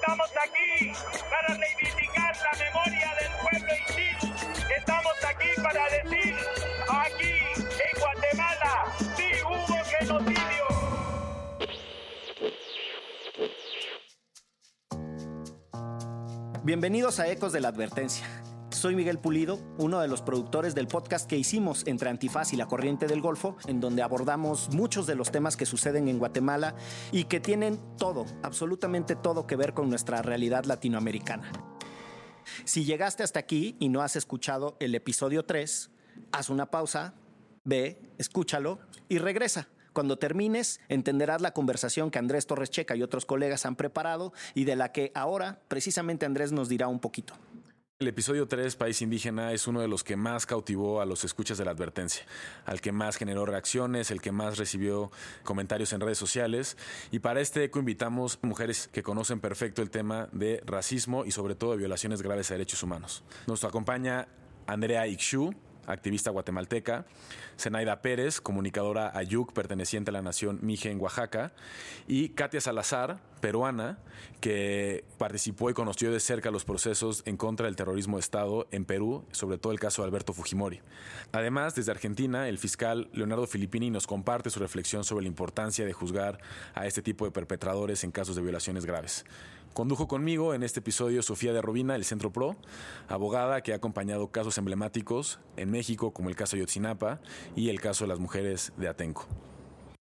Estamos aquí para reivindicar la memoria del pueblo indígena. Estamos aquí para decir, aquí en Guatemala, sí hubo genocidio. Bienvenidos a Ecos de la Advertencia. Soy Miguel Pulido, uno de los productores del podcast que hicimos entre Antifaz y la Corriente del Golfo, en donde abordamos muchos de los temas que suceden en Guatemala y que tienen todo, absolutamente todo que ver con nuestra realidad latinoamericana. Si llegaste hasta aquí y no has escuchado el episodio 3, haz una pausa, ve, escúchalo y regresa. Cuando termines, entenderás la conversación que Andrés Torres Checa y otros colegas han preparado y de la que ahora precisamente Andrés nos dirá un poquito. El episodio 3, País Indígena, es uno de los que más cautivó a los escuchas de la advertencia, al que más generó reacciones, el que más recibió comentarios en redes sociales. Y para este eco invitamos mujeres que conocen perfecto el tema de racismo y sobre todo de violaciones graves a derechos humanos. Nos acompaña Andrea Ixu, activista guatemalteca, Zenaida Pérez, comunicadora Ayuc, perteneciente a la nación Mije en Oaxaca, y Katia Salazar, peruana, que participó y conoció de cerca los procesos en contra del terrorismo de Estado en Perú, sobre todo el caso de Alberto Fujimori. Además, desde Argentina, el fiscal Leonardo Filippini nos comparte su reflexión sobre la importancia de juzgar a este tipo de perpetradores en casos de violaciones graves. Condujo conmigo en este episodio Sofía de Robina, el Centro Pro, abogada que ha acompañado casos emblemáticos en México, como el caso Yotzinapa y el caso de las mujeres de Atenco.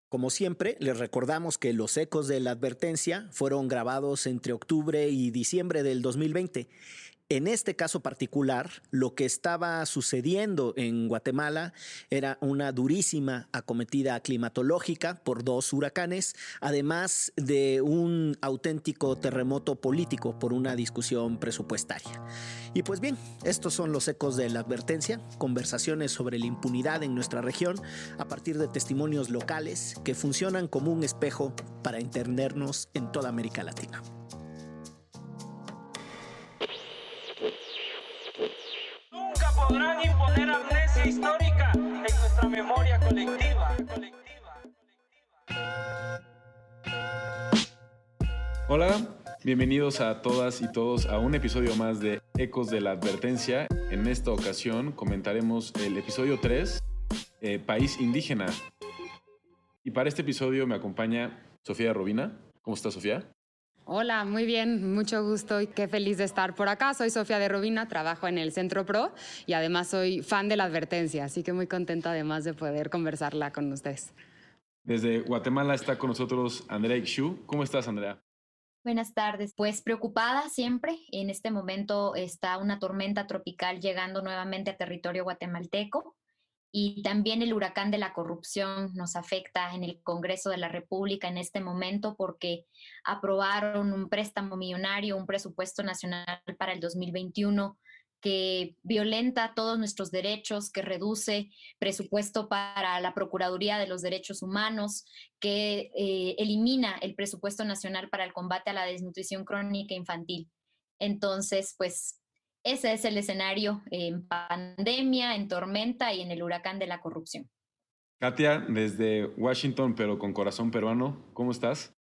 Como siempre, les recordamos que los ecos de la advertencia fueron grabados entre octubre y diciembre del 2020. En este caso particular, lo que estaba sucediendo en Guatemala era una durísima acometida climatológica por dos huracanes, además de un auténtico terremoto político por una discusión presupuestaria. Y pues bien, estos son los ecos de la advertencia, conversaciones sobre la impunidad en nuestra región a partir de testimonios locales que funcionan como un espejo para entendernos en toda América Latina. Podrán imponer amnesia histórica en nuestra memoria colectiva. Hola, bienvenidos a todas y todos a un episodio más de Ecos de la Advertencia. En esta ocasión comentaremos el episodio 3, eh, País Indígena. Y para este episodio me acompaña Sofía Robina. ¿Cómo estás, Sofía? Hola, muy bien, mucho gusto y qué feliz de estar por acá. Soy Sofía de Robina, trabajo en el Centro Pro y además soy fan de la advertencia, así que muy contenta además de poder conversarla con ustedes. Desde Guatemala está con nosotros Andrea Ixu. ¿Cómo estás, Andrea? Buenas tardes. Pues preocupada siempre. En este momento está una tormenta tropical llegando nuevamente a territorio guatemalteco y también el huracán de la corrupción nos afecta en el Congreso de la República en este momento porque aprobaron un préstamo millonario, un presupuesto nacional para el 2021 que violenta todos nuestros derechos, que reduce presupuesto para la Procuraduría de los Derechos Humanos, que eh, elimina el presupuesto nacional para el combate a la desnutrición crónica infantil. Entonces, pues ese es el escenario en pandemia, en tormenta y en el huracán de la corrupción. Katia, desde Washington, pero con corazón peruano, ¿cómo estás?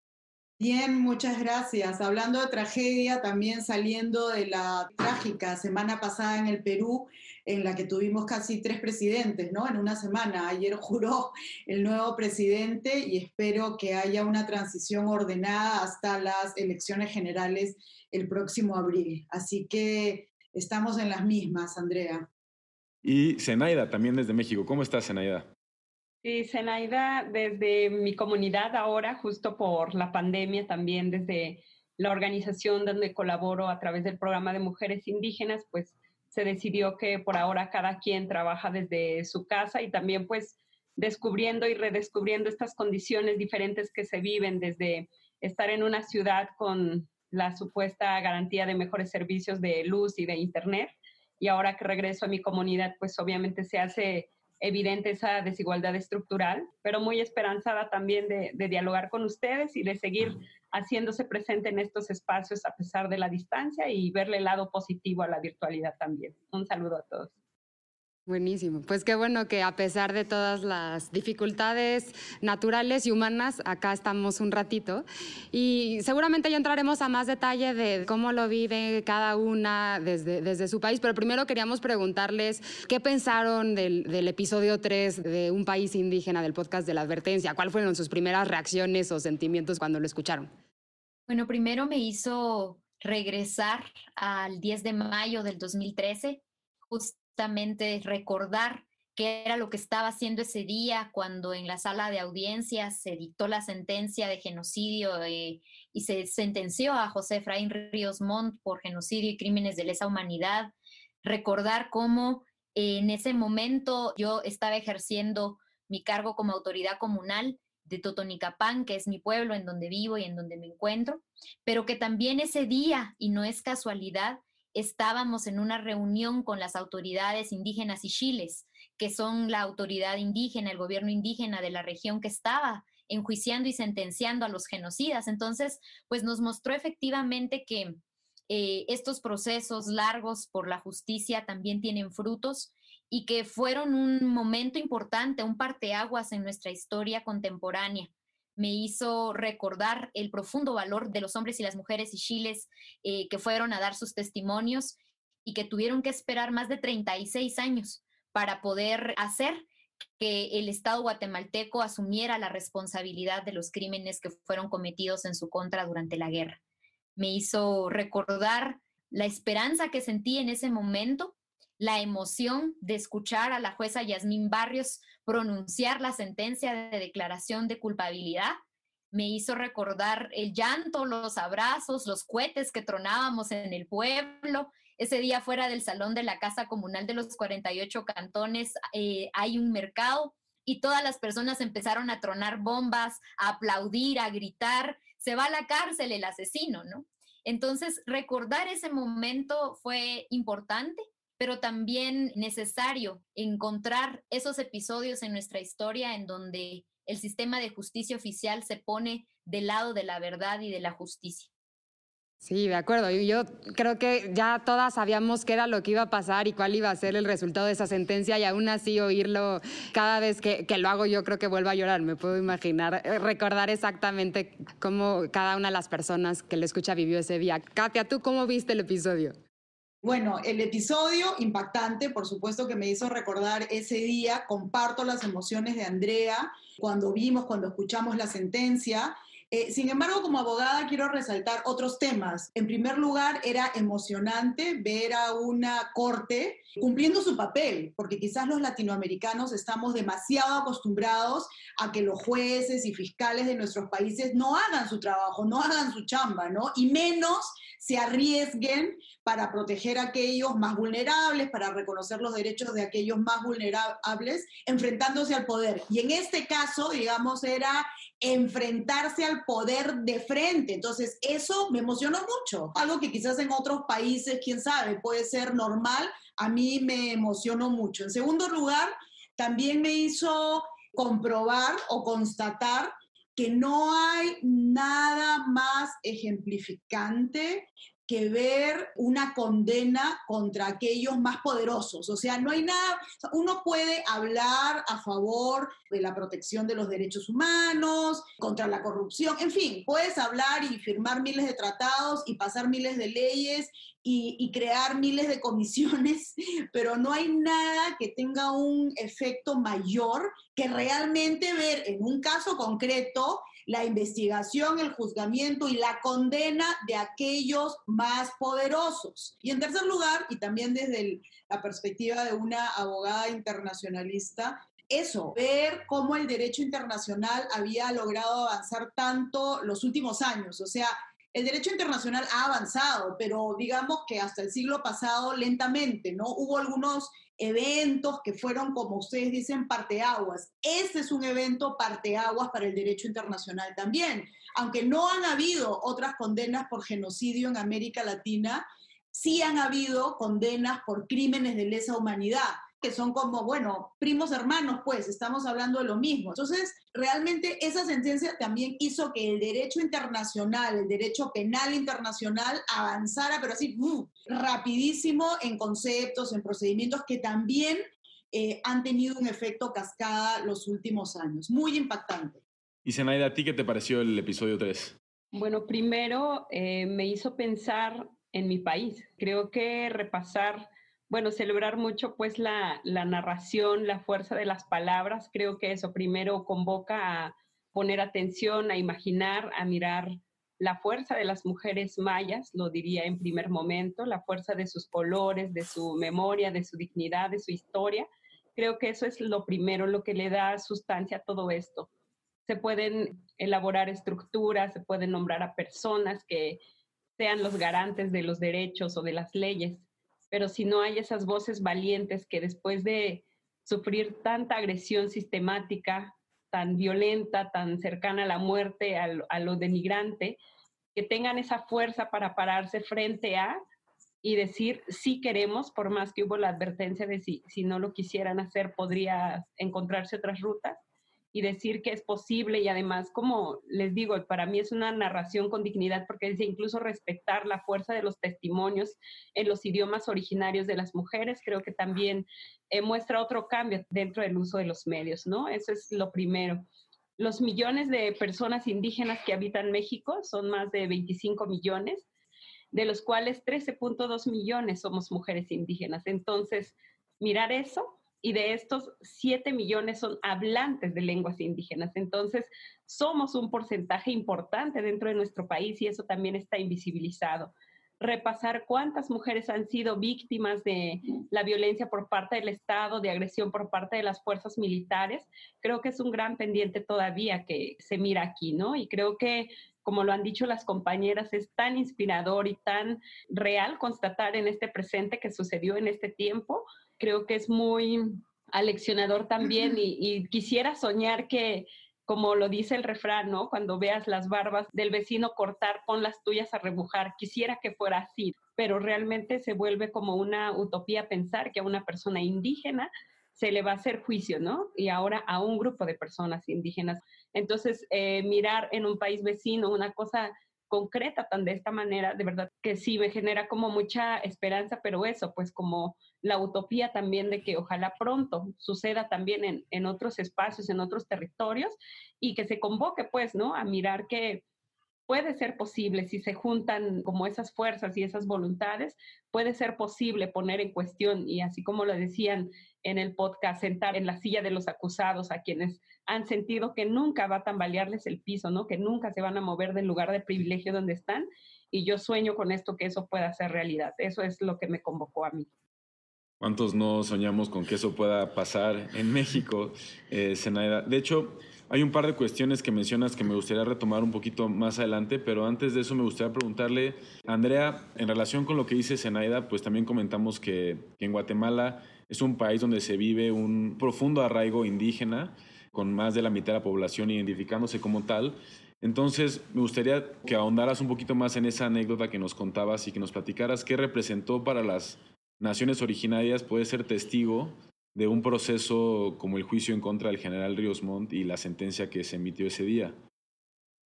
Bien, muchas gracias. Hablando de tragedia, también saliendo de la trágica semana pasada en el Perú, en la que tuvimos casi tres presidentes, ¿no? En una semana. Ayer juró el nuevo presidente y espero que haya una transición ordenada hasta las elecciones generales el próximo abril. Así que estamos en las mismas, Andrea. Y Zenaida, también desde México. ¿Cómo estás, Zenaida? Sí, Zenaida, desde mi comunidad ahora, justo por la pandemia, también desde la organización donde colaboro a través del programa de mujeres indígenas, pues se decidió que por ahora cada quien trabaja desde su casa y también pues descubriendo y redescubriendo estas condiciones diferentes que se viven desde estar en una ciudad con la supuesta garantía de mejores servicios de luz y de internet. Y ahora que regreso a mi comunidad, pues obviamente se hace evidente esa desigualdad estructural, pero muy esperanzada también de, de, dialogar con ustedes y de seguir haciéndose presente en estos espacios a pesar de la distancia y verle el lado positivo a la virtualidad también. Un saludo a todos. Buenísimo. Pues qué bueno que a pesar de todas las dificultades naturales y humanas, acá estamos un ratito. Y seguramente ya entraremos a más detalle de cómo lo vive cada una desde, desde su país. Pero primero queríamos preguntarles qué pensaron del, del episodio 3 de Un País Indígena del podcast de la advertencia. ¿Cuáles fueron sus primeras reacciones o sentimientos cuando lo escucharon? Bueno, primero me hizo regresar al 10 de mayo del 2013, justo justamente recordar qué era lo que estaba haciendo ese día cuando en la sala de audiencias se dictó la sentencia de genocidio eh, y se sentenció a José Efraín Ríos Montt por genocidio y crímenes de lesa humanidad. Recordar cómo en ese momento yo estaba ejerciendo mi cargo como autoridad comunal de Totonicapán, que es mi pueblo en donde vivo y en donde me encuentro, pero que también ese día, y no es casualidad, estábamos en una reunión con las autoridades indígenas y chiles, que son la autoridad indígena, el gobierno indígena de la región que estaba enjuiciando y sentenciando a los genocidas. Entonces, pues nos mostró efectivamente que eh, estos procesos largos por la justicia también tienen frutos y que fueron un momento importante, un parteaguas en nuestra historia contemporánea me hizo recordar el profundo valor de los hombres y las mujeres y chiles eh, que fueron a dar sus testimonios y que tuvieron que esperar más de 36 años para poder hacer que el Estado guatemalteco asumiera la responsabilidad de los crímenes que fueron cometidos en su contra durante la guerra. Me hizo recordar la esperanza que sentí en ese momento, la emoción de escuchar a la jueza Yasmín Barrios pronunciar la sentencia de declaración de culpabilidad. Me hizo recordar el llanto, los abrazos, los cohetes que tronábamos en el pueblo. Ese día fuera del salón de la Casa Comunal de los 48 cantones eh, hay un mercado y todas las personas empezaron a tronar bombas, a aplaudir, a gritar, se va a la cárcel el asesino, ¿no? Entonces, recordar ese momento fue importante pero también necesario encontrar esos episodios en nuestra historia en donde el sistema de justicia oficial se pone del lado de la verdad y de la justicia. Sí, de acuerdo. Yo creo que ya todas sabíamos qué era lo que iba a pasar y cuál iba a ser el resultado de esa sentencia y aún así oírlo cada vez que, que, lo hago yo creo que vuelvo a llorar. Me puedo imaginar, eh, recordar exactamente cómo cada una de las personas que lo escucha vivió ese día. Katia, ¿tú cómo viste el episodio? Bueno, el episodio impactante, por supuesto que me hizo recordar ese día, comparto las emociones de Andrea cuando vimos, cuando escuchamos la sentencia. Eh, sin embargo, como abogada quiero resaltar otros temas. En primer lugar, era emocionante ver a una corte cumpliendo su papel, porque quizás los latinoamericanos estamos demasiado acostumbrados a que los jueces y fiscales de nuestros países no hagan su trabajo, no hagan su chamba, ¿no? Y menos se arriesguen para proteger a aquellos más vulnerables, para reconocer los derechos de aquellos más vulnerables, enfrentándose al poder. Y en este caso, digamos, era enfrentarse al poder de frente. Entonces, eso me emocionó mucho. Algo que quizás en otros países, quién sabe, puede ser normal, a mí me emocionó mucho. En segundo lugar, también me hizo comprobar o constatar que no hay nada más ejemplificante que ver una condena contra aquellos más poderosos. O sea, no hay nada, uno puede hablar a favor de la protección de los derechos humanos, contra la corrupción, en fin, puedes hablar y firmar miles de tratados y pasar miles de leyes y, y crear miles de comisiones, pero no hay nada que tenga un efecto mayor que realmente ver en un caso concreto la investigación, el juzgamiento y la condena de aquellos más poderosos. Y en tercer lugar, y también desde la perspectiva de una abogada internacionalista, eso, ver cómo el derecho internacional había logrado avanzar tanto los últimos años. O sea, el derecho internacional ha avanzado, pero digamos que hasta el siglo pasado lentamente, ¿no? Hubo algunos eventos que fueron, como ustedes dicen, parteaguas. Este es un evento parteaguas para el derecho internacional también. Aunque no han habido otras condenas por genocidio en América Latina, sí han habido condenas por crímenes de lesa humanidad que son como, bueno, primos hermanos, pues, estamos hablando de lo mismo. Entonces, realmente esa sentencia también hizo que el derecho internacional, el derecho penal internacional avanzara, pero así, uh, rapidísimo en conceptos, en procedimientos que también eh, han tenido un efecto cascada los últimos años. Muy impactante. Y Zenaida, ¿a ti qué te pareció el episodio 3? Bueno, primero eh, me hizo pensar en mi país. Creo que repasar bueno, celebrar mucho pues la, narración, la fuerza de las palabras. Creo que eso primero convoca a poner atención, a imaginar, a mirar la fuerza de las mujeres mayas, lo diría en primer momento, la fuerza de sus colores, de su memoria, de su dignidad, de su historia. Creo que eso es lo primero, lo que le da sustancia a todo esto. Se pueden elaborar estructuras, se pueden nombrar a personas que sean los garantes de los derechos o de las leyes, pero si no hay esas voces valientes que después de sufrir tanta agresión sistemática, tan violenta, tan cercana a la muerte, a lo, denigrante, que tengan esa fuerza para pararse frente a y decir sí queremos, por más que hubo la advertencia de si, si no lo quisieran hacer, podría encontrarse otras rutas y decir que es posible y además, como les digo, para mí es una narración con dignidad porque dice incluso respetar la fuerza de los testimonios en los idiomas originarios de las mujeres, creo que también eh, muestra otro cambio dentro del uso de los medios, ¿no? Eso es lo primero. Los millones de personas indígenas que habitan México son más de 25 millones, de los cuales 13.2 millones somos mujeres indígenas. Entonces, mirar eso y de estos 7 millones son hablantes de lenguas indígenas. Entonces, somos un porcentaje importante dentro de nuestro país y eso también está invisibilizado. Repasar cuántas mujeres han sido víctimas de la violencia por parte del Estado, de agresión por parte de las fuerzas militares, creo que es un gran pendiente todavía que se mira aquí, ¿no? Y creo que como lo han dicho las compañeras, es tan inspirador y tan real constatar en este presente que sucedió en este tiempo, creo que es muy aleccionador también y, quisiera soñar que, como lo dice el refrán, ¿no? Cuando veas las barbas del vecino cortar, pon las tuyas a rebujar. Quisiera que fuera así, pero realmente se vuelve como una utopía pensar que a una persona indígena se le va a hacer juicio, ¿no? Y ahora a un grupo de personas indígenas. Entonces, eh, mirar en un país vecino una cosa concreta tan de esta manera, de verdad que sí me genera como mucha esperanza, pero eso, pues como la utopía también de que ojalá pronto suceda también en, en otros espacios, en otros territorios y que se convoque pues, ¿no? A mirar que puede ser posible, si se juntan como esas fuerzas y esas voluntades, puede ser posible poner en cuestión y así como lo decían en el podcast, sentar en la silla de los acusados a quienes han sentido que nunca va a tambalearles el piso, ¿no? Que nunca se van a mover del lugar de privilegio donde están. Y yo sueño con esto que eso pueda ser realidad. Eso es lo que me convocó a mí. ¿Cuántos no soñamos con que eso pueda pasar en México, eh, De hecho, hay un par de cuestiones que mencionas que me gustaría retomar un poquito más adelante, pero antes de eso me gustaría preguntarle, Andrea, en relación con lo que dice Zenaida, pues también comentamos que, que en Guatemala es un país donde se vive un profundo arraigo indígena con más de la mitad de la población identificándose como tal. Entonces, me gustaría que ahondaras un poquito más en esa anécdota que nos contabas y que nos platicaras qué representó para las naciones originarias poder ser testigo de un proceso como el juicio en contra del general Ríos Montt y la sentencia que se emitió ese día.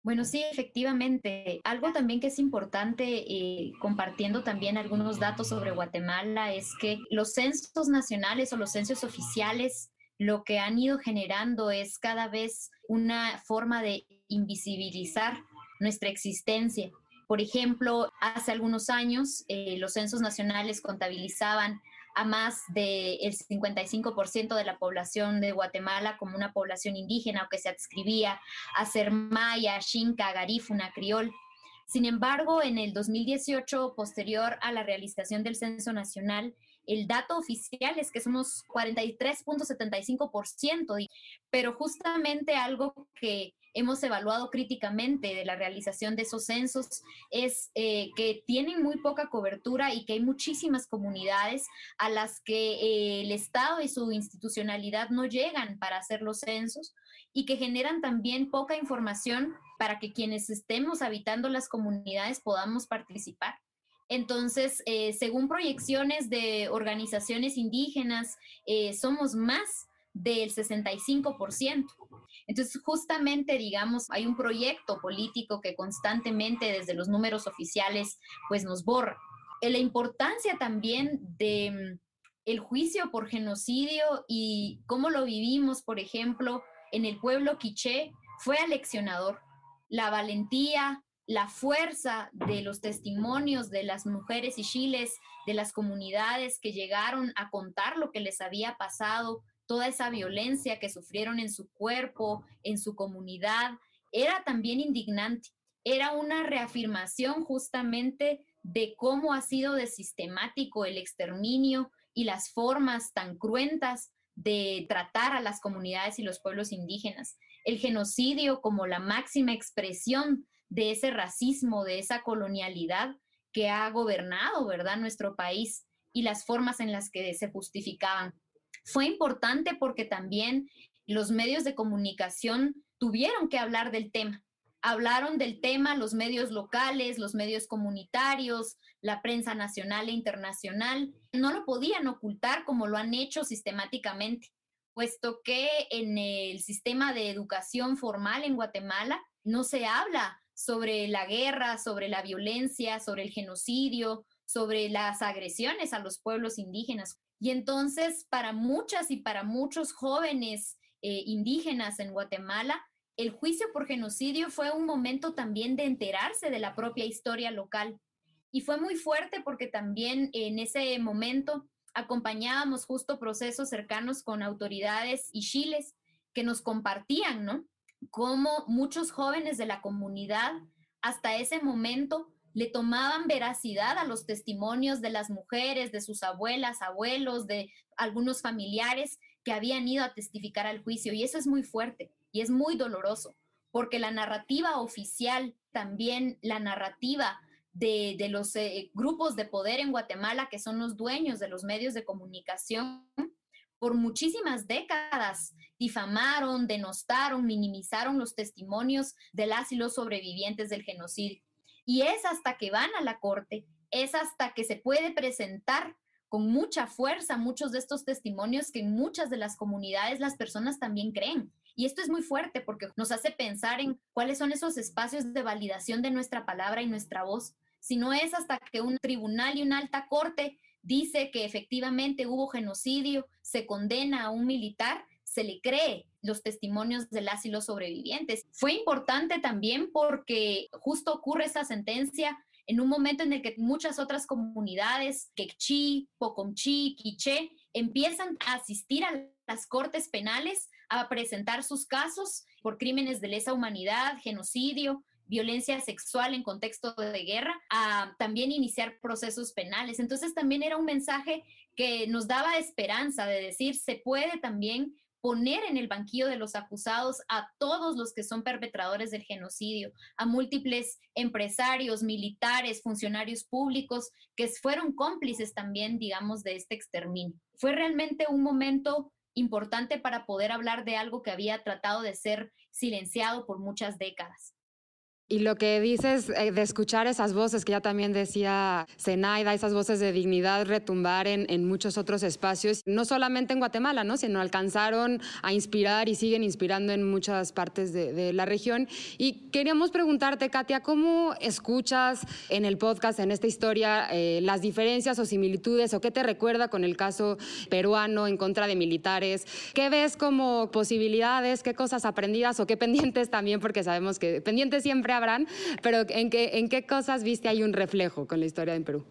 Bueno, sí, efectivamente. Algo también que es importante, eh, compartiendo también algunos datos sobre Guatemala, es que los censos nacionales o los censos oficiales lo que han ido generando es cada vez una forma de invisibilizar nuestra existencia. Por ejemplo, hace algunos años eh, los censos nacionales contabilizaban a más del 55% de la población de Guatemala como una población indígena o que se adscribía a ser maya, xinca, garífuna, criol. Sin embargo, en el 2018, posterior a la realización del censo nacional, el dato oficial es que somos 43.75%, pero justamente algo que hemos evaluado críticamente de la realización de esos censos es eh, que tienen muy poca cobertura y que hay muchísimas comunidades a las que eh, el Estado y su institucionalidad no llegan para hacer los censos y que generan también poca información para que quienes estemos habitando las comunidades podamos participar. Entonces, eh, según proyecciones de organizaciones indígenas, somos más del 65%. Entonces, justamente, digamos, hay un proyecto político que constantemente desde los números oficiales, pues nos borra. Eh, la importancia también de mm, el juicio por genocidio y cómo lo vivimos, por ejemplo, en el pueblo quiché, fue aleccionador. La valentía, la fuerza de los testimonios de las mujeres y chiles, de las comunidades que llegaron a contar lo que les había pasado, toda esa violencia que sufrieron en su cuerpo, en su comunidad, era también indignante. Era una reafirmación justamente de cómo ha sido de sistemático el exterminio y las formas tan cruentas de tratar a las comunidades y los pueblos indígenas. El genocidio como la máxima expresión de ese racismo, de esa colonialidad que ha gobernado, ¿verdad?, nuestro país y las formas en las que se justificaban. Fue importante porque también los medios de comunicación tuvieron que hablar del tema. Hablaron del tema los medios locales, los medios comunitarios, la prensa nacional e internacional. No lo podían ocultar como lo han hecho sistemáticamente, puesto que en el sistema de educación formal en Guatemala no se habla sobre la guerra, sobre la violencia, sobre el genocidio, sobre las agresiones a los pueblos indígenas. Y entonces, para muchas y para muchos jóvenes eh, indígenas en Guatemala, el juicio por genocidio fue un momento también de enterarse de la propia historia local. Y fue muy fuerte porque también en ese momento acompañábamos justo procesos cercanos con autoridades y chiles que nos compartían, ¿no? Cómo muchos jóvenes de la comunidad hasta ese momento le tomaban veracidad a los testimonios de las mujeres, de sus abuelas, abuelos, de algunos familiares que habían ido a testificar al juicio. Y eso es muy fuerte y es muy doloroso, porque la narrativa oficial, también la narrativa de, los eh, grupos de poder en Guatemala, que son los dueños de los medios de comunicación, por muchísimas décadas difamaron, denostaron, minimizaron los testimonios de las y los sobrevivientes del genocidio. Y es hasta que van a la corte, es hasta que se puede presentar con mucha fuerza muchos de estos testimonios que en muchas de las comunidades las personas también creen. Y esto es muy fuerte porque nos hace pensar en cuáles son esos espacios de validación de nuestra palabra y nuestra voz. Si no es hasta que un tribunal y una alta corte dice que efectivamente hubo genocidio, se condena a un militar, se le cree los testimonios de las y sobrevivientes. Fue importante también porque justo ocurre esa sentencia en un momento en el que muchas otras comunidades, Quechí, Pocomchí, Quiché, empiezan a asistir a las cortes penales a presentar sus casos por crímenes de lesa humanidad, genocidio, violencia sexual en contexto de guerra, a también iniciar procesos penales. Entonces también era un mensaje que nos daba esperanza de decir, se puede también poner en el banquillo de los acusados a todos los que son perpetradores del genocidio, a múltiples empresarios, militares, funcionarios públicos que fueron cómplices también, digamos, de este exterminio. Fue realmente un momento importante para poder hablar de algo que había tratado de ser silenciado por muchas décadas. Y lo que dices eh, de escuchar esas voces que ya también decía Zenaida, esas voces de dignidad retumbar en, en, muchos otros espacios, no solamente en Guatemala, ¿no? sino alcanzaron a inspirar y siguen inspirando en muchas partes de, de, la región. Y queríamos preguntarte, Katia, ¿cómo escuchas en el podcast, en esta historia, eh, las diferencias o similitudes o qué te recuerda con el caso peruano en contra de militares? ¿Qué ves como posibilidades, qué cosas aprendidas o qué pendientes también? Porque sabemos que pendientes siempre habrán, pero ¿en qué, ¿en qué cosas viste hay un reflejo con la historia en Perú?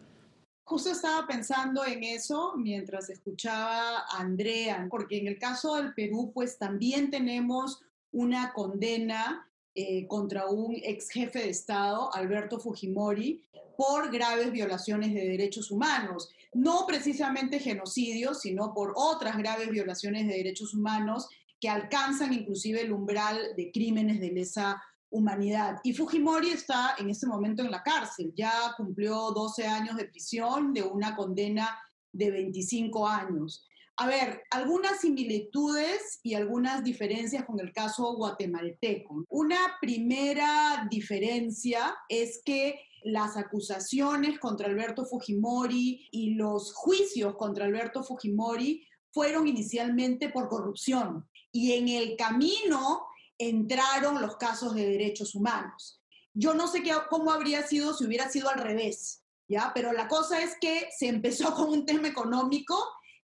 Justo estaba pensando en eso mientras escuchaba a Andrea, porque en el caso del Perú, pues también tenemos una condena eh, contra un ex jefe de Estado, Alberto Fujimori, por graves violaciones de derechos humanos. No precisamente genocidio, sino por otras graves violaciones de derechos humanos que alcanzan inclusive el umbral de crímenes de lesa humanidad. Y Fujimori está en este momento en la cárcel, ya cumplió 12 años de prisión de una condena de 25 años. A ver, algunas similitudes y algunas diferencias con el caso guatemalteco. Una primera diferencia es que las acusaciones contra Alberto Fujimori y los juicios contra Alberto Fujimori fueron inicialmente por corrupción y en el camino entraron los casos de derechos humanos. Yo no sé cómo habría sido si hubiera sido al revés, ¿ya? Pero la cosa es que se empezó con un tema económico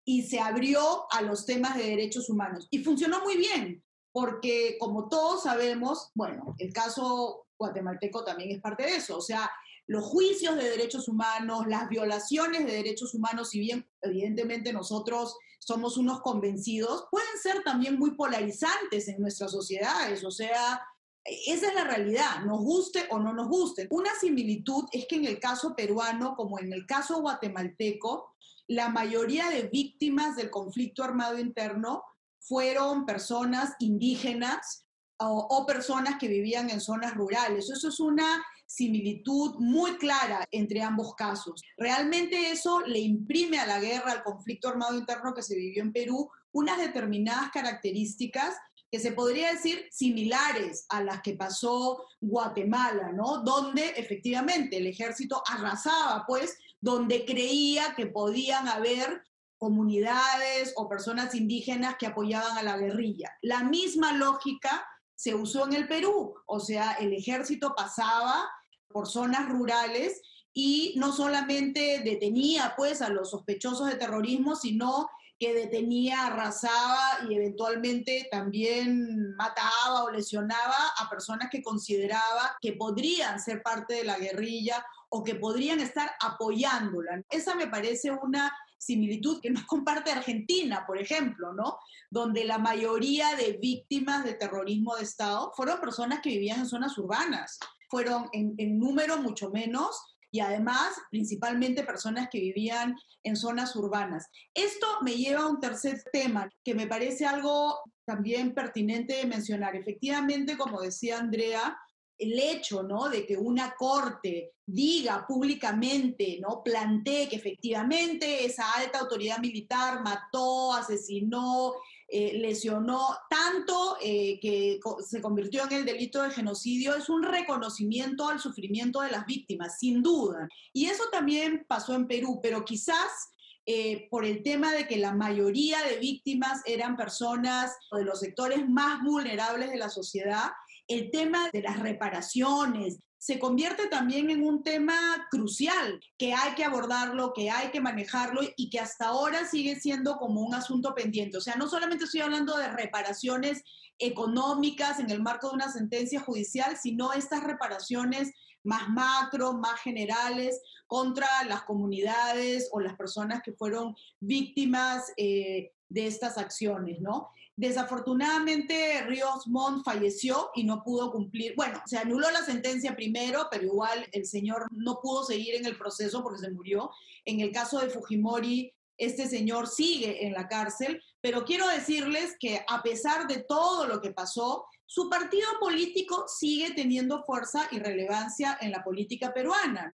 y se abrió a los temas de derechos humanos. Y funcionó muy bien, porque como todos sabemos, bueno, el caso guatemalteco también es parte de eso, o sea, los juicios de derechos humanos, las violaciones de derechos humanos, si bien evidentemente nosotros somos unos convencidos, pueden ser también muy polarizantes en nuestras sociedades, o sea, esa es la realidad, nos guste o no nos guste. Una similitud es que en el caso peruano, como en el caso guatemalteco, la mayoría de víctimas del conflicto armado interno fueron personas indígenas o, personas que vivían en zonas rurales. Eso es una similitud muy clara entre ambos casos. Realmente eso le imprime a la guerra, al conflicto armado interno que se vivió en Perú, unas determinadas características que se podría decir similares a las que pasó Guatemala, ¿no? Donde efectivamente el ejército arrasaba, pues, donde creía que podían haber comunidades o personas indígenas que apoyaban a la guerrilla. La misma lógica se usó en el Perú, o sea, el ejército pasaba por zonas rurales y no solamente detenía pues a los sospechosos de terrorismo, sino que detenía, arrasaba y eventualmente también mataba o lesionaba a personas que consideraba que podrían ser parte de la guerrilla o que podrían estar apoyándola. Esa me parece una similitud que nos comparte Argentina, por ejemplo, ¿no? Donde la mayoría de víctimas de terrorismo de Estado fueron personas que vivían en zonas urbanas, fueron en, número mucho menos y además principalmente personas que vivían en zonas urbanas. Esto me lleva a un tercer tema que me parece algo también pertinente de mencionar. Efectivamente, como decía Andrea, el hecho, ¿no? De que una corte diga públicamente, ¿no? Plantee que efectivamente esa alta autoridad militar mató, asesinó, eh, lesionó tanto eh, que se convirtió en el delito de genocidio, es un reconocimiento al sufrimiento de las víctimas, sin duda. Y eso también pasó en Perú, pero quizás eh, por el tema de que la mayoría de víctimas eran personas de los sectores más vulnerables de la sociedad, el tema de las reparaciones se convierte también en un tema crucial, que hay que abordarlo, que hay que manejarlo y que hasta ahora sigue siendo como un asunto pendiente. O sea, no solamente estoy hablando de reparaciones económicas en el marco de una sentencia judicial, sino estas reparaciones más macro, más generales, contra las comunidades o las personas que fueron víctimas eh, de estas acciones, ¿no? Desafortunadamente, Ríos Montt falleció y no pudo cumplir. Bueno, se anuló la sentencia primero, pero igual el señor no pudo seguir en el proceso porque se murió. En el caso de Fujimori, este señor sigue en la cárcel, pero quiero decirles que a pesar de todo lo que pasó, su partido político sigue teniendo fuerza y relevancia en la política peruana.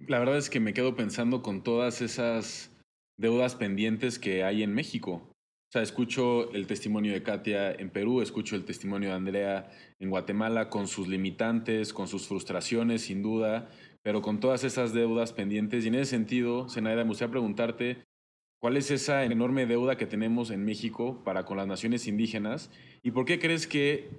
La verdad es que me quedo pensando con todas esas deudas pendientes que hay en México. O sea, escucho el testimonio de Katia en Perú, escucho el testimonio de Andrea en Guatemala, con sus limitantes, con sus frustraciones, sin duda, pero con todas esas deudas pendientes. Y en ese sentido, Zenaida, me gustaría preguntarte, ¿cuál es esa enorme deuda que tenemos en México para con las naciones indígenas? ¿Y por qué crees que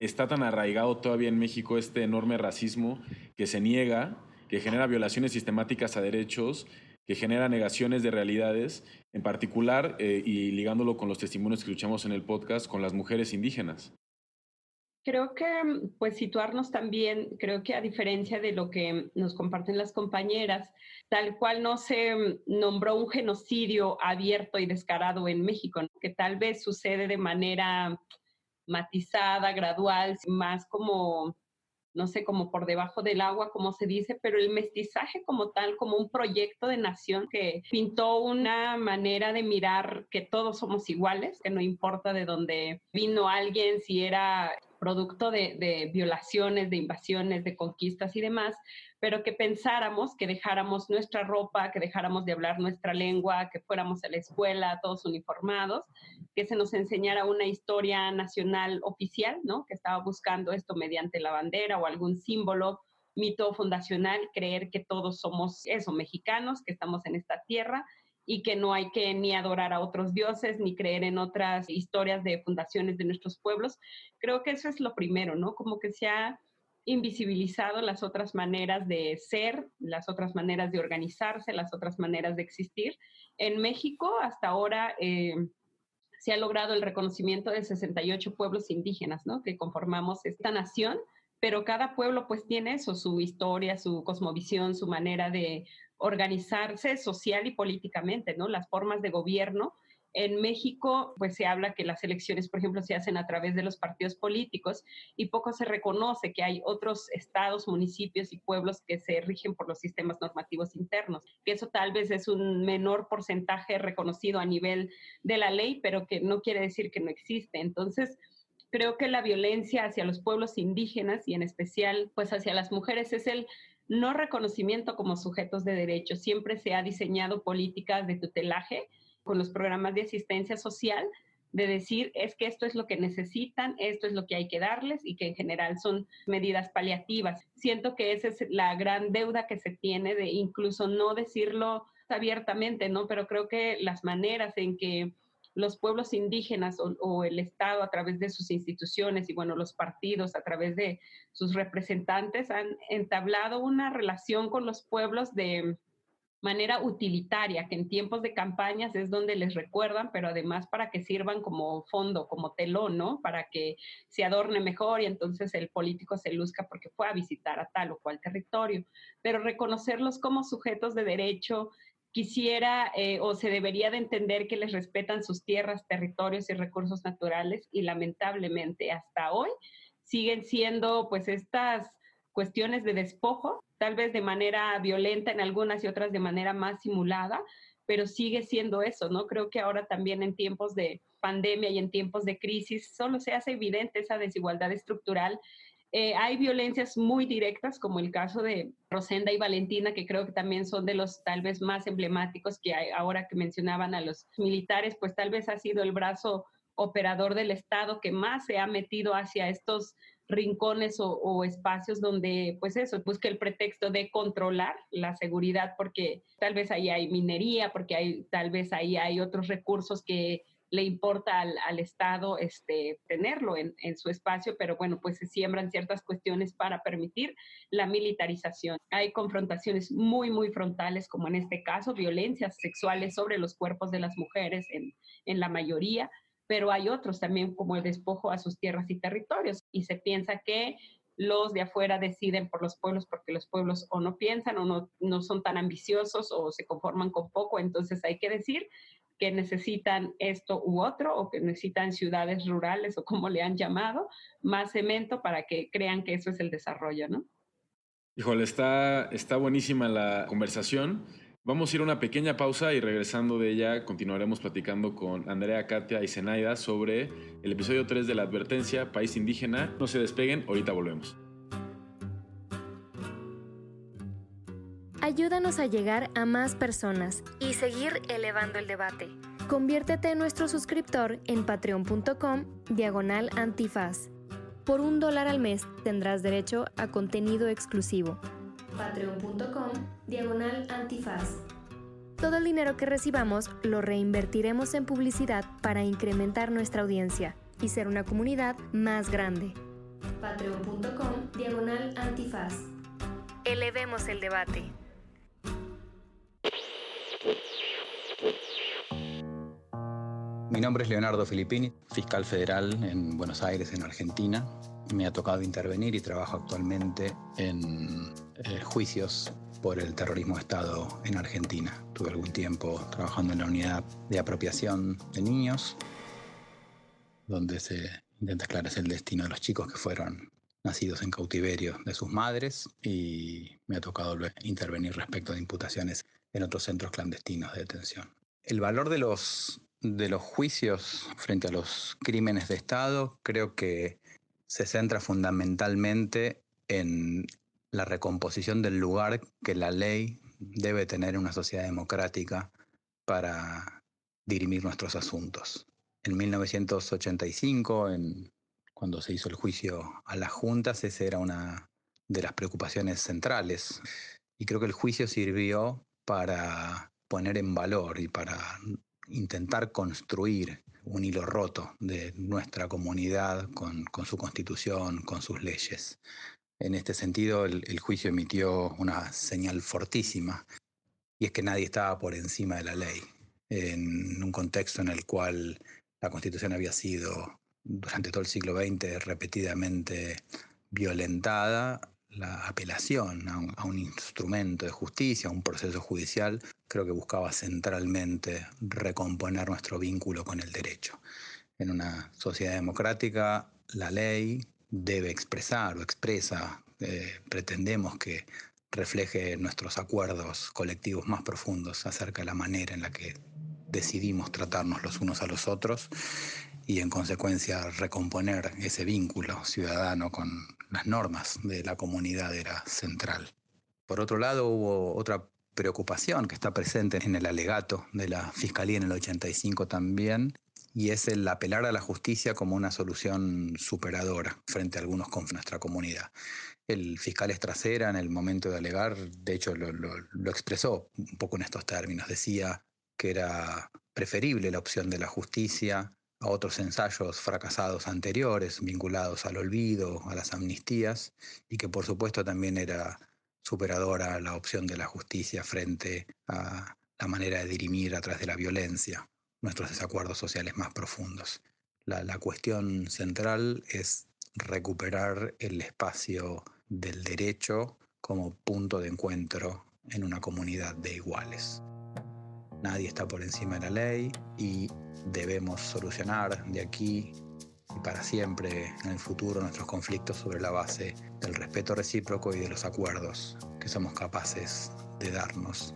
está tan arraigado todavía en México este enorme racismo que se niega, que genera violaciones sistemáticas a derechos que genera negaciones de realidades, en particular, eh, y ligándolo con los testimonios que escuchamos en el podcast, con las mujeres indígenas. Creo que, pues, situarnos también, creo que a diferencia de lo que nos comparten las compañeras, tal cual no se nombró un genocidio abierto y descarado en México, que tal vez sucede de manera matizada, gradual, más como no sé, como por debajo del agua, como se dice, pero el mestizaje como tal, como un proyecto de nación que pintó una manera de mirar que todos somos iguales, que no importa de dónde vino alguien, si era producto de, de violaciones, de invasiones, de conquistas y demás, pero que pensáramos que dejáramos nuestra ropa, que dejáramos de hablar nuestra lengua, que fuéramos a la escuela todos uniformados, que se nos enseñara una historia nacional oficial, ¿no? Que estaba buscando esto mediante la bandera o algún símbolo, mito fundacional, creer que todos somos eso, mexicanos, que estamos en esta tierra y que no hay que ni adorar a otros dioses ni creer en otras historias de fundaciones de nuestros pueblos. Creo que eso es lo primero, ¿no? Como que se ha invisibilizado las otras maneras de ser, las otras maneras de organizarse, las otras maneras de existir. En México, hasta ahora, eh, se ha logrado el reconocimiento de 68 pueblos indígenas, ¿no? Que conformamos esta nación, pero cada pueblo pues tiene eso, su historia, su cosmovisión, su manera de organizarse social y políticamente, ¿no? Las formas de gobierno en México, pues se habla que las elecciones, por ejemplo, se hacen a través de los partidos políticos y poco se reconoce que hay otros estados, municipios y pueblos que se rigen por los sistemas normativos internos, que eso tal vez es un menor porcentaje reconocido a nivel de la ley, pero que no quiere decir que no existe. Entonces, creo que la violencia hacia los pueblos indígenas y en especial pues hacia las mujeres es el no reconocimiento como sujetos de derecho. Siempre se ha diseñado políticas de tutelaje con los programas de asistencia social, de decir es que esto es lo que necesitan, esto es lo que hay que darles y que en general son medidas paliativas. Siento que esa es la gran deuda que se tiene de incluso no decirlo abiertamente, ¿no? Pero creo que las maneras en que los pueblos indígenas o, el Estado a través de sus instituciones y bueno, los partidos a través de sus representantes han entablado una relación con los pueblos de manera utilitaria, que en tiempos de campañas es donde les recuerdan, pero además para que sirvan como fondo, como telón, ¿no? Para que se adorne mejor y entonces el político se luzca porque fue a visitar a tal o cual territorio. Pero reconocerlos como sujetos de derecho, quisiera eh, o se debería de entender que les respetan sus tierras, territorios y recursos naturales y lamentablemente hasta hoy siguen siendo pues estas cuestiones de despojo tal vez de manera violenta en algunas y otras de manera más simulada, pero sigue siendo eso, ¿no? Creo que ahora también en tiempos de pandemia y en tiempos de crisis solo se hace evidente esa desigualdad estructural. Eh, hay violencias muy directas, como el caso de Rosenda y Valentina, que creo que también son de los tal vez más emblemáticos que hay, ahora que mencionaban a los militares, pues tal vez ha sido el brazo operador del Estado que más se ha metido hacia estos rincones o, espacios donde, pues eso, busque el pretexto de controlar la seguridad porque tal vez ahí hay minería, porque hay, tal vez ahí hay otros recursos que le importa al, Estado este, tenerlo en, en, su espacio, pero bueno, pues se siembran ciertas cuestiones para permitir la militarización. Hay confrontaciones muy, muy frontales, como en este caso, violencias sexuales sobre los cuerpos de las mujeres en, en la mayoría, pero hay otros también como el despojo a sus tierras y territorios y se piensa que los de afuera deciden por los pueblos porque los pueblos o no piensan o no, no son tan ambiciosos o se conforman con poco, entonces hay que decir que necesitan esto u otro o que necesitan ciudades rurales o como le han llamado, más cemento para que crean que eso es el desarrollo, ¿no? Híjole, está, está buenísima la conversación. Vamos a ir a una pequeña pausa y regresando de ella continuaremos platicando con Andrea, Katia y Zenaida sobre el episodio 3 de la advertencia País Indígena. No se despeguen, ahorita volvemos. Ayúdanos a llegar a más personas y seguir elevando el debate. Conviértete en nuestro suscriptor en patreon.com diagonal antifaz. Por un dólar al mes tendrás derecho a contenido exclusivo patreon.com diagonal antifaz. Todo el dinero que recibamos lo reinvertiremos en publicidad para incrementar nuestra audiencia y ser una comunidad más grande. Patreon.com diagonal antifaz. Elevemos el debate. Mi nombre es Leonardo Filippini, fiscal federal en Buenos Aires, en Argentina. Me ha tocado intervenir y trabajo actualmente en eh, juicios por el terrorismo de Estado en Argentina. Tuve algún tiempo trabajando en la unidad de apropiación de niños, donde se intenta esclarecer el destino de los chicos que fueron nacidos en cautiverio de sus madres y me ha tocado intervenir respecto de imputaciones en otros centros clandestinos de detención. El valor de los, de los juicios frente a los crímenes de Estado creo que se centra fundamentalmente en la recomposición del lugar que la ley debe tener en una sociedad democrática para dirimir nuestros asuntos. En 1985, en, cuando se hizo el juicio a las juntas, esa era una de las preocupaciones centrales. Y creo que el juicio sirvió para poner en valor y para intentar construir un hilo roto de nuestra comunidad con, su constitución, con sus leyes. En este sentido, el, juicio emitió una señal fortísima, y es que nadie estaba por encima de la ley, en un contexto en el cual la constitución había sido durante todo el siglo XX repetidamente violentada, la apelación a un, instrumento de justicia, a un proceso judicial, creo que buscaba centralmente recomponer nuestro vínculo con el derecho. En una sociedad democrática, la ley debe expresar o expresa, eh, pretendemos que refleje nuestros acuerdos colectivos más profundos acerca de la manera en la que decidimos tratarnos los unos a los otros y en consecuencia recomponer ese vínculo ciudadano con las normas de la comunidad era central. Por otro lado, hubo otra preocupación que está presente en el alegato de la Fiscalía en el 85 también, y es el apelar a la justicia como una solución superadora frente a algunos con nuestra comunidad. El fiscal Estracera en el momento de alegar, de hecho lo, lo expresó un poco en estos términos, decía que era preferible la opción de la justicia a otros ensayos fracasados anteriores vinculados al olvido, a las amnistías, y que por supuesto también era superadora la opción de la justicia frente a la manera de dirimir a través de la violencia nuestros desacuerdos sociales más profundos. La, la cuestión central es recuperar el espacio del derecho como punto de encuentro en una comunidad de iguales. Nadie está por encima de la ley y debemos solucionar de aquí y para siempre en el futuro nuestros conflictos sobre la base del respeto recíproco y de los acuerdos que somos capaces de darnos.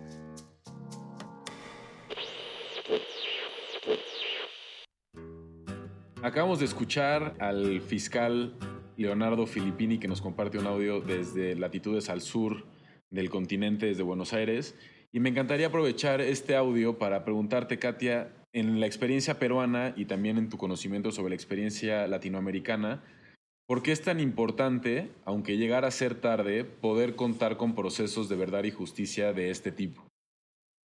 Acabamos de escuchar al fiscal Leonardo Filippini que nos comparte un audio desde latitudes al sur del continente, desde Buenos Aires. Y me encantaría aprovechar este audio para preguntarte, Katia, en la experiencia peruana y también en tu conocimiento sobre la experiencia latinoamericana, ¿por qué es tan importante, aunque llegara a ser tarde, poder contar con procesos de verdad y justicia de este tipo?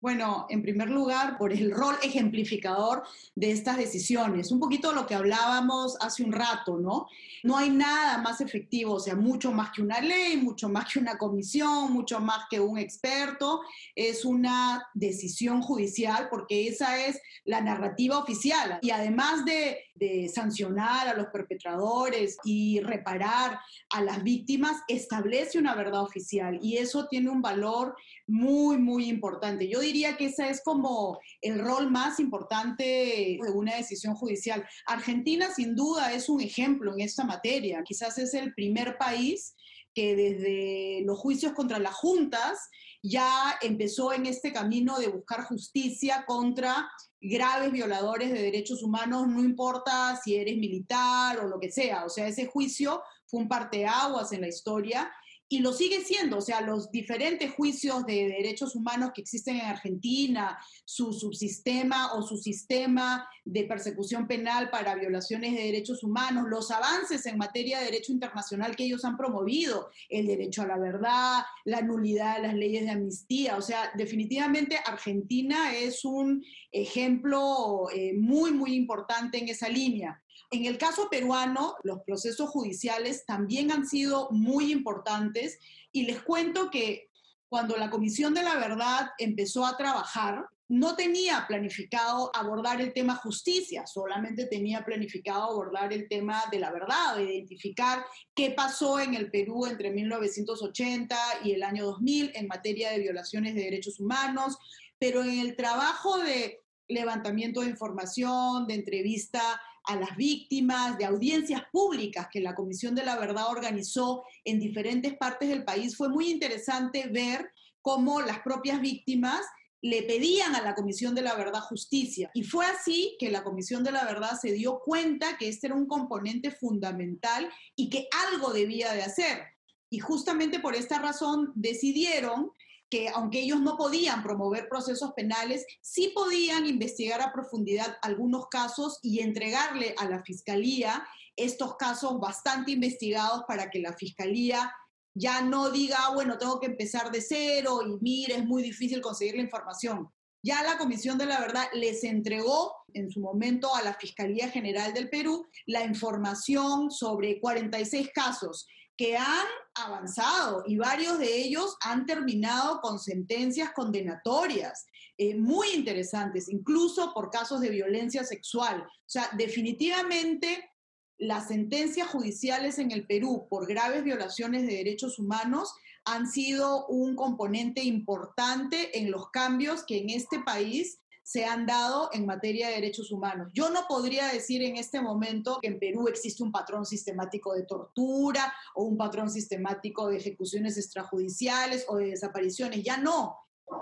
Bueno, en primer lugar, por el rol ejemplificador de estas decisiones. Un poquito lo que hablábamos hace un rato, ¿no? No hay nada más efectivo, o sea, mucho más que una ley, mucho más que una comisión, mucho más que un experto. Es una decisión judicial porque esa es la narrativa oficial. Y además de, de sancionar a los perpetradores y reparar a las víctimas, establece una verdad oficial. Y eso tiene un valor muy, muy importante. Yo diría que ese es como el rol más importante de una decisión judicial. Argentina sin duda es un ejemplo en esta materia. Quizás es el primer país que desde los juicios contra las juntas ya empezó en este camino de buscar justicia contra graves violadores de derechos humanos, no importa si eres militar o lo que sea. O sea, ese juicio fue un parteaguas en la historia y lo sigue siendo, o sea, los diferentes juicios de derechos humanos que existen en Argentina, su subsistema o su sistema de persecución penal para violaciones de derechos humanos, los avances en materia de derecho internacional que ellos han promovido, el derecho a la verdad, la nulidad de las leyes de amnistía, o sea, definitivamente Argentina es un ejemplo eh, muy, muy importante en esa línea. En el caso peruano, los procesos judiciales también han sido muy importantes y les cuento que cuando la Comisión de la Verdad empezó a trabajar, no tenía planificado abordar el tema justicia, solamente tenía planificado abordar el tema de la verdad, de identificar qué pasó en el Perú entre 1980 y el año 2000 en materia de violaciones de derechos humanos, pero en el trabajo de levantamiento de información, de entrevista a las víctimas, de audiencias públicas que la Comisión de la Verdad organizó en diferentes partes del país, fue muy interesante ver cómo las propias víctimas le pedían a la Comisión de la Verdad justicia. Y fue así que la Comisión de la Verdad se dio cuenta que este era un componente fundamental y que algo debía de hacer. Y justamente por esta razón decidieron que aunque ellos no podían promover procesos penales, sí podían investigar a profundidad algunos casos y entregarle a la Fiscalía estos casos bastante investigados para que la Fiscalía ya no diga, ah, bueno, tengo que empezar de cero y mire, es muy difícil conseguir la información. Ya la Comisión de la Verdad les entregó en su momento a la Fiscalía General del Perú la información sobre 46 casos que han avanzado y varios de ellos han terminado con sentencias condenatorias eh, muy interesantes, incluso por casos de violencia sexual. O sea, definitivamente las sentencias judiciales en el Perú por graves violaciones de derechos humanos han sido un componente importante en los cambios que en este país se han dado en materia de derechos humanos. Yo no podría decir en este momento que en Perú existe un patrón sistemático de tortura o un patrón sistemático de ejecuciones extrajudiciales o de desapariciones. Ya no.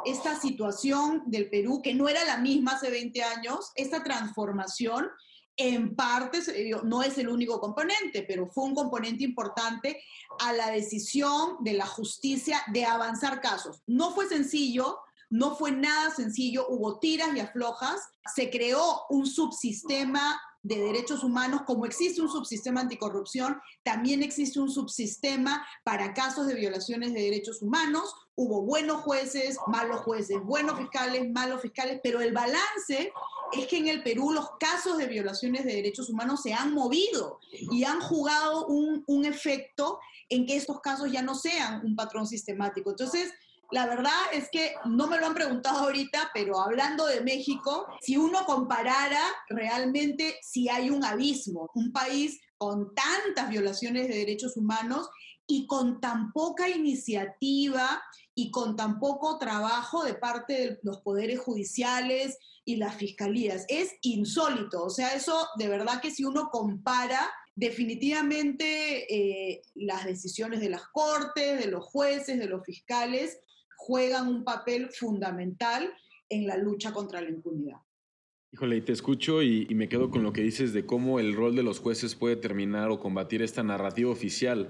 Esta situación del Perú, que no era la misma hace 20 años, esta transformación en parte no es el único componente, pero fue un componente importante a la decisión de la justicia de avanzar casos. No fue sencillo, no fue nada sencillo, hubo tiras y aflojas, se creó un subsistema de derechos humanos, como existe un subsistema anticorrupción, también existe un subsistema para casos de violaciones de derechos humanos. Hubo buenos jueces, malos jueces, buenos fiscales, malos fiscales, pero el balance es que en el Perú los casos de violaciones de derechos humanos se han movido y han jugado un, un efecto en que estos casos ya no sean un patrón sistemático. Entonces, la verdad es que no me lo han preguntado ahorita, pero hablando de México, si uno comparara realmente si hay un abismo, un país con tantas violaciones de derechos humanos y con tan poca iniciativa y con tan poco trabajo de parte de los poderes judiciales y las fiscalías. Es insólito, o sea, eso de verdad que si uno compara, definitivamente eh, las decisiones de las cortes, de los jueces, de los fiscales, juegan un papel fundamental en la lucha contra la impunidad. Híjole, y te escucho y, me quedo con lo que dices de cómo el rol de los jueces puede terminar o combatir esta narrativa oficial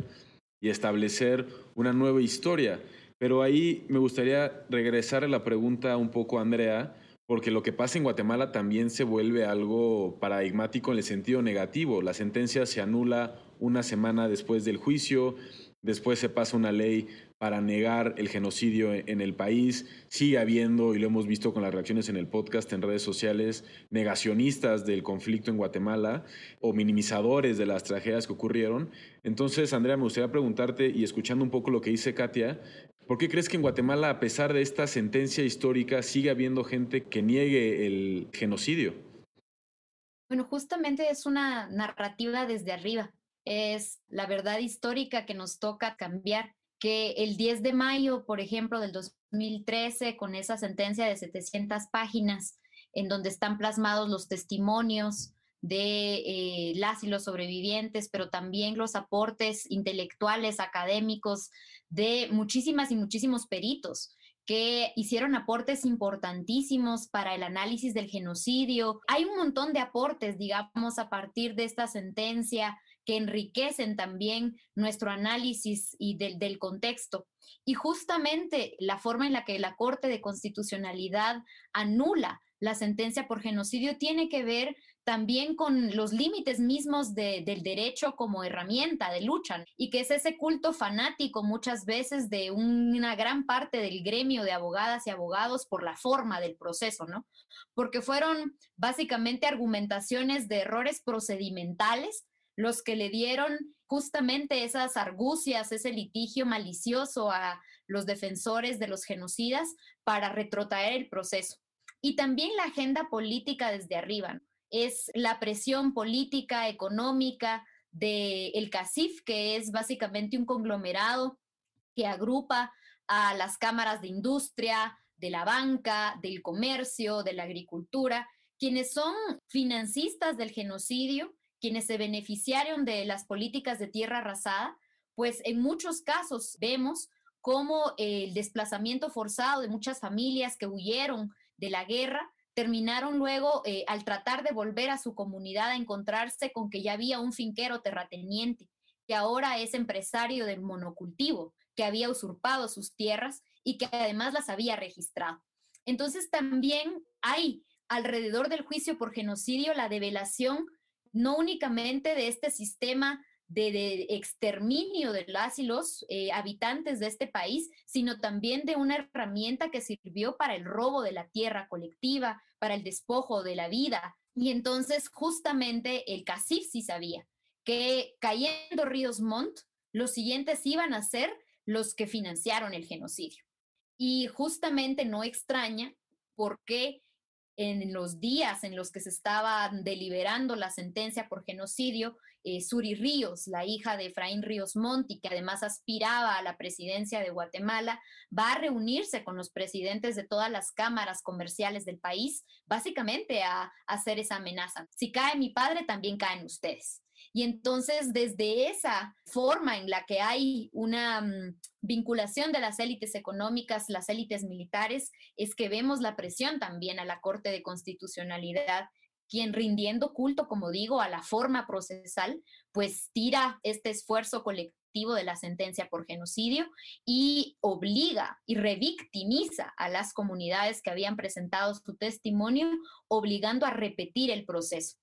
y establecer una nueva historia. Pero ahí me gustaría regresar a la pregunta un poco, Andrea, porque lo que pasa en Guatemala también se vuelve algo paradigmático en el sentido negativo. La sentencia se anula una semana después del juicio, después se pasa una ley para negar el genocidio en el país. Sigue habiendo, y lo hemos visto con las reacciones en el podcast, en redes sociales, negacionistas del conflicto en Guatemala o minimizadores de las tragedias que ocurrieron. Entonces, Andrea, me gustaría preguntarte, y escuchando un poco lo que dice Katia, ¿por qué crees que en Guatemala, a pesar de esta sentencia histórica, sigue habiendo gente que niegue el genocidio? Bueno, justamente es una narrativa desde arriba. Es la verdad histórica que nos toca cambiar que el 10 de mayo, por ejemplo, del 2013, con esa sentencia de 700 páginas, en donde están plasmados los testimonios de eh, las y los sobrevivientes, pero también los aportes intelectuales, académicos de muchísimas y muchísimos peritos que hicieron aportes importantísimos para el análisis del genocidio. Hay un montón de aportes, digamos, a partir de esta sentencia que enriquecen también nuestro análisis y del, contexto. Y justamente la forma en la que la Corte de Constitucionalidad anula la sentencia por genocidio tiene que ver también con los límites mismos del derecho como herramienta de lucha y que es ese culto fanático muchas veces de una gran parte del gremio de abogadas y abogados por la forma del proceso, ¿no? Porque fueron básicamente argumentaciones de errores procedimentales los que le dieron justamente esas argucias, ese litigio malicioso a los defensores de los genocidas para retrotraer el proceso. Y también la agenda política desde arriba, es la presión política, económica del el CACIF, que es básicamente un conglomerado que agrupa a las cámaras de industria, de la banca, del comercio, de la agricultura, quienes son financistas del genocidio, quienes se beneficiaron de las políticas de tierra arrasada, pues en muchos casos vemos cómo el desplazamiento forzado de muchas familias que huyeron de la guerra terminaron luego, eh, al tratar de volver a su comunidad, a encontrarse con que ya había un finquero terrateniente, que ahora es empresario del monocultivo, que había usurpado sus tierras y que además las había registrado. Entonces también hay alrededor del juicio por genocidio la develación no únicamente de este sistema de, exterminio de los eh, habitantes de este país, sino también de una herramienta que sirvió para el robo de la tierra colectiva, para el despojo de la vida. Y entonces justamente el CACIF sí sabía que cayendo Ríos Montt, los siguientes iban a ser los que financiaron el genocidio. Y justamente no extraña porque en los días en los que se estaba deliberando la sentencia por genocidio, eh, Suri Ríos, la hija de Efraín Ríos Monti, que además aspiraba a la presidencia de Guatemala, va a reunirse con los presidentes de todas las cámaras comerciales del país, básicamente a hacer esa amenaza. Si cae mi padre, también caen ustedes. Y entonces, desde esa forma en la que hay una mm, vinculación de las élites económicas, las élites militares, es que vemos la presión también a la Corte de Constitucionalidad quien rindiendo culto, como digo, a la forma procesal, pues tira este esfuerzo colectivo de la sentencia por genocidio y obliga y revictimiza a las comunidades que habían presentado su testimonio, obligando a repetir el proceso.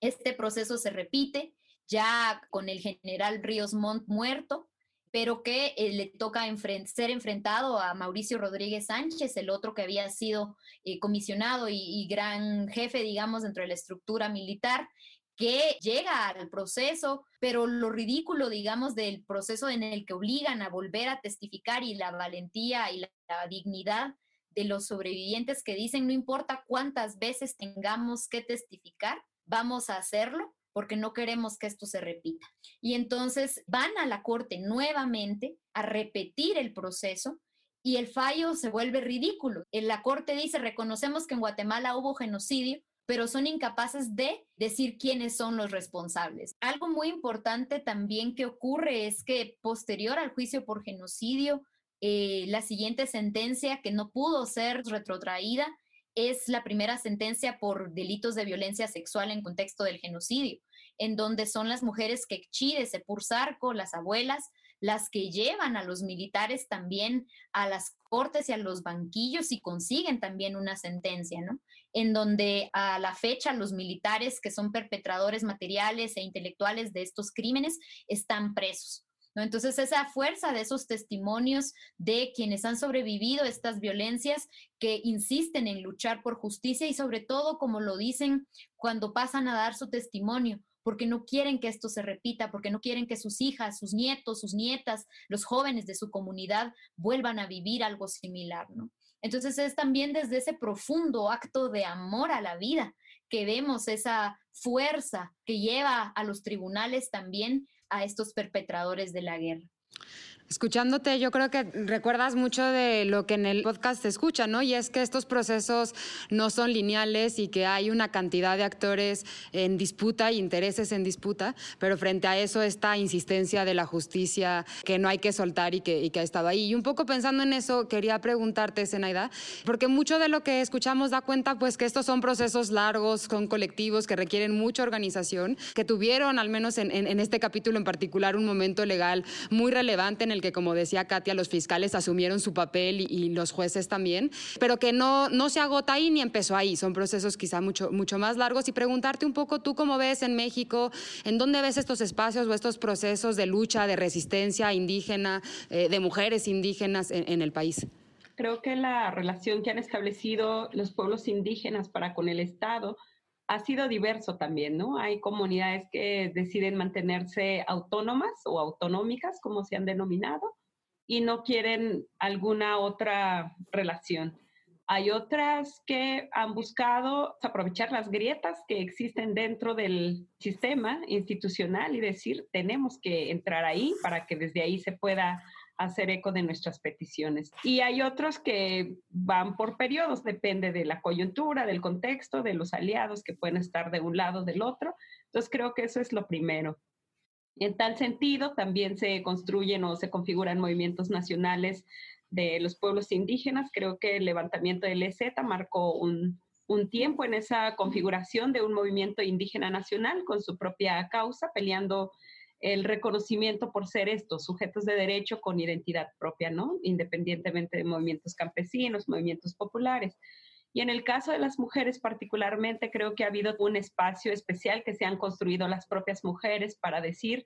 Este proceso se repite ya con el general Ríos Montt muerto, pero que eh, le toca ser enfrentado a Mauricio Rodríguez Sánchez, el otro que había sido eh, comisionado y, gran jefe, digamos, dentro de la estructura militar, que llega al proceso, pero lo ridículo, digamos, del proceso en el que obligan a volver a testificar y la valentía y la dignidad de los sobrevivientes que dicen, no importa cuántas veces tengamos que testificar, vamos a hacerlo porque no queremos que esto se repita. Y entonces van a la corte nuevamente a repetir el proceso y el fallo se vuelve ridículo. En la corte dice, reconocemos que en Guatemala hubo genocidio, pero son incapaces de decir quiénes son los responsables. Algo muy importante también que ocurre es que posterior al juicio por genocidio, eh, la siguiente sentencia que no pudo ser retrotraída es la primera sentencia por delitos de violencia sexual en contexto del genocidio en donde son las mujeres que de Sepursarco, las abuelas, las que llevan a los militares también a las cortes y a los banquillos y consiguen también una sentencia, ¿no? En donde a la fecha los militares que son perpetradores materiales e intelectuales de estos crímenes están presos. ¿no? Entonces, esa fuerza de esos testimonios de quienes han sobrevivido estas violencias, que insisten en luchar por justicia y sobre todo, como lo dicen cuando pasan a dar su testimonio, porque no quieren que esto se repita, porque no quieren que sus hijas, sus nietos, sus nietas, los jóvenes de su comunidad vuelvan a vivir algo similar, ¿no? Entonces es también desde ese profundo acto de amor a la vida que vemos esa fuerza que lleva a los tribunales también a estos perpetradores de la guerra. Escuchándote, yo creo que recuerdas mucho de lo que en el podcast se escucha, ¿no? Y es que estos procesos no son lineales y que hay una cantidad de actores en disputa y intereses en disputa, pero frente a eso esta insistencia de la justicia que no hay que soltar y que, y que ha estado ahí. Y un poco pensando en eso, quería preguntarte, Zenaida, porque mucho de lo que escuchamos da cuenta pues que estos son procesos largos, son colectivos que requieren mucha organización, que tuvieron, al menos en, en, en este capítulo en particular, un momento legal muy relevante en el que, como decía Katia, los fiscales asumieron su papel y, los jueces también, pero que no, no se agota ahí ni empezó ahí. Son procesos quizá mucho, mucho más largos y preguntarte un poco tú cómo ves en México, en dónde ves estos espacios o estos procesos de lucha, de resistencia indígena, eh, de mujeres indígenas en, en el país. Creo que la relación que han establecido los pueblos indígenas para con el Estado ha sido diverso también, ¿no? Hay comunidades que deciden mantenerse autónomas o autonómicas, como se han denominado, y no quieren alguna otra relación. Hay otras que han buscado aprovechar las grietas que existen dentro del sistema institucional y decir, tenemos que entrar ahí para que desde ahí se pueda hacer eco de nuestras peticiones. Y hay otros que van por periodos, depende de la coyuntura, del contexto, de los aliados que pueden estar de un lado o del otro. Entonces creo que eso es lo primero. En tal sentido, también se construyen o se configuran movimientos nacionales de los pueblos indígenas. Creo que el levantamiento del EZ marcó un, un tiempo en esa configuración de un movimiento indígena nacional con su propia causa, peleando el reconocimiento por ser estos sujetos de derecho con identidad propia, ¿no? Independientemente de movimientos campesinos, movimientos populares. Y en el caso de las mujeres particularmente, creo que ha habido un espacio especial que se han construido las propias mujeres para decir,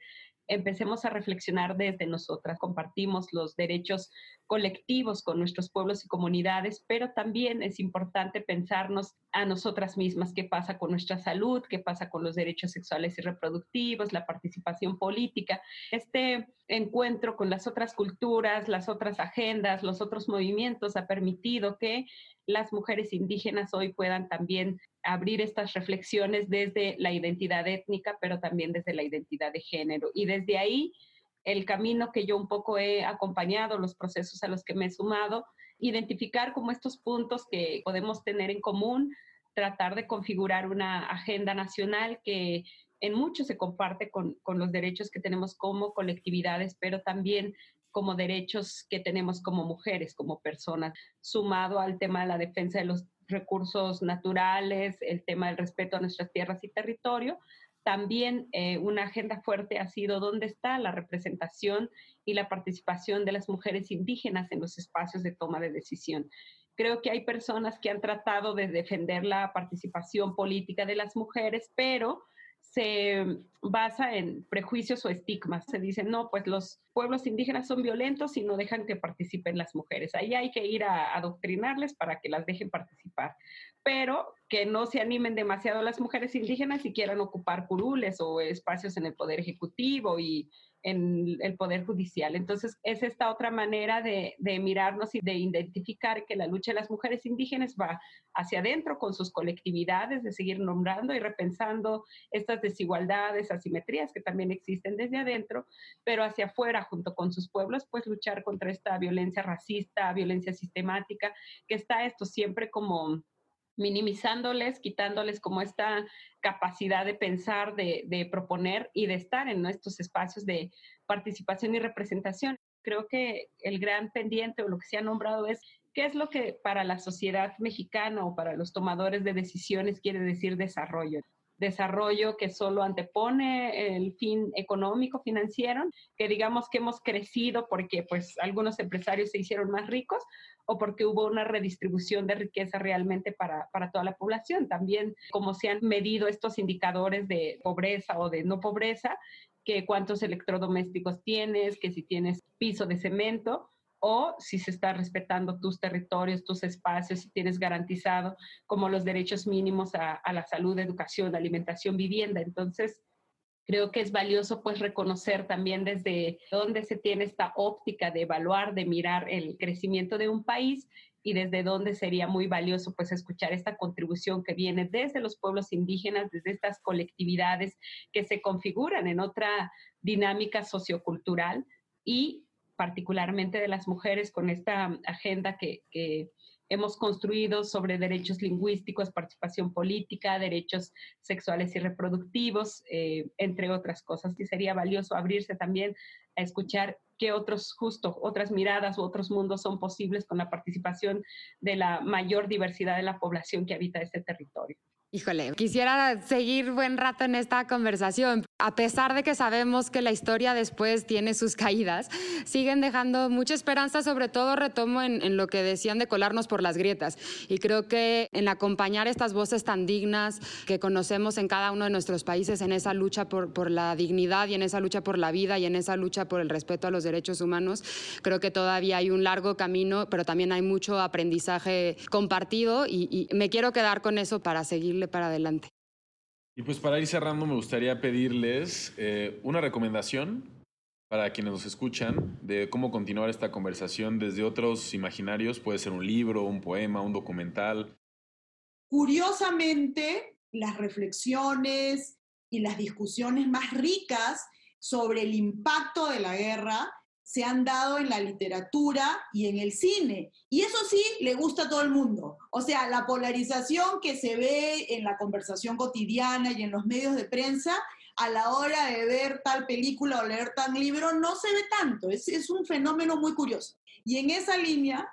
empecemos a reflexionar desde nosotras, compartimos los derechos colectivos con nuestros pueblos y comunidades, pero también es importante pensarnos a nosotras mismas qué pasa con nuestra salud, qué pasa con los derechos sexuales y reproductivos, la participación política. Este encuentro con las otras culturas, las otras agendas, los otros movimientos ha permitido que las mujeres indígenas hoy puedan también abrir estas reflexiones desde la identidad étnica, pero también desde la identidad de género. Y desde ahí, el camino que yo un poco he acompañado, los procesos a los que me he sumado, identificar como estos puntos que podemos tener en común, tratar de configurar una agenda nacional que en mucho se comparte con, con los derechos que tenemos como colectividades, pero también como derechos que tenemos como mujeres, como personas, sumado al tema de la defensa de los recursos naturales, el tema del respeto a nuestras tierras y territorio. También eh, una agenda fuerte ha sido dónde está la representación y la participación de las mujeres indígenas en los espacios de toma de decisión. Creo que hay personas que han tratado de defender la participación política de las mujeres, pero se basa en prejuicios o estigmas. Se dice, no, pues los pueblos indígenas son violentos y no dejan que participen las mujeres. Ahí hay que ir a adoctrinarles para que las dejen participar. Pero que no se animen demasiado las mujeres indígenas y quieran ocupar curules o espacios en el Poder Ejecutivo y en el Poder Judicial. Entonces, es esta otra manera de, mirarnos y de identificar que la lucha de las mujeres indígenas va hacia adentro con sus colectividades, de seguir nombrando y repensando estas desigualdades, asimetrías que también existen desde adentro, pero hacia afuera, junto con sus pueblos, pues luchar contra esta violencia racista, violencia sistemática, que está esto siempre como minimizándoles, quitándoles como esta capacidad de pensar, de, proponer y de estar en nuestros espacios de participación y representación. Creo que el gran pendiente o lo que se ha nombrado es qué es lo que para la sociedad mexicana o para los tomadores de decisiones quiere decir desarrollo desarrollo que solo antepone el fin económico financiero, que digamos que hemos crecido porque pues algunos empresarios se hicieron más ricos o porque hubo una redistribución de riqueza realmente para, para toda la población. También como se han medido estos indicadores de pobreza o de no pobreza, que cuántos electrodomésticos tienes, que si tienes piso de cemento, o si se está respetando tus territorios, tus espacios, si tienes garantizado como los derechos mínimos a, la salud, educación, alimentación, vivienda. Entonces, creo que es valioso pues reconocer también desde dónde se tiene esta óptica de evaluar, de mirar el crecimiento de un país y desde dónde sería muy valioso pues escuchar esta contribución que viene desde los pueblos indígenas, desde estas colectividades que se configuran en otra dinámica sociocultural y particularmente de las mujeres con esta agenda que, hemos construido sobre derechos lingüísticos, participación política, derechos sexuales y reproductivos, eh, entre otras cosas. Y sería valioso abrirse también a escuchar qué otros, justo, otras miradas u otros mundos son posibles con la participación de la mayor diversidad de la población que habita este territorio. Híjole, quisiera seguir buen rato en esta conversación. A pesar de que sabemos que la historia después tiene sus caídas, siguen dejando mucha esperanza, sobre todo retomo en, lo que decían de colarnos por las grietas. Y creo que en acompañar estas voces tan dignas que conocemos en cada uno de nuestros países, en esa lucha por, la dignidad y en esa lucha por la vida y en esa lucha por el respeto a los derechos humanos, creo que todavía hay un largo camino, pero también hay mucho aprendizaje compartido y, me quiero quedar con eso para seguir para adelante. Y pues para ir cerrando, me gustaría pedirles eh, una recomendación para quienes nos escuchan de cómo continuar esta conversación desde otros imaginarios. Puede ser un libro, un poema, un documental. Curiosamente, las reflexiones y las discusiones más ricas sobre el impacto de la guerra se han dado en la literatura y en el cine. Y eso sí le gusta a todo el mundo. O sea, la polarización que se ve en la conversación cotidiana y en los medios de prensa a la hora de ver tal película o leer tal libro no se ve tanto. Es, es un fenómeno muy curioso. Y en esa línea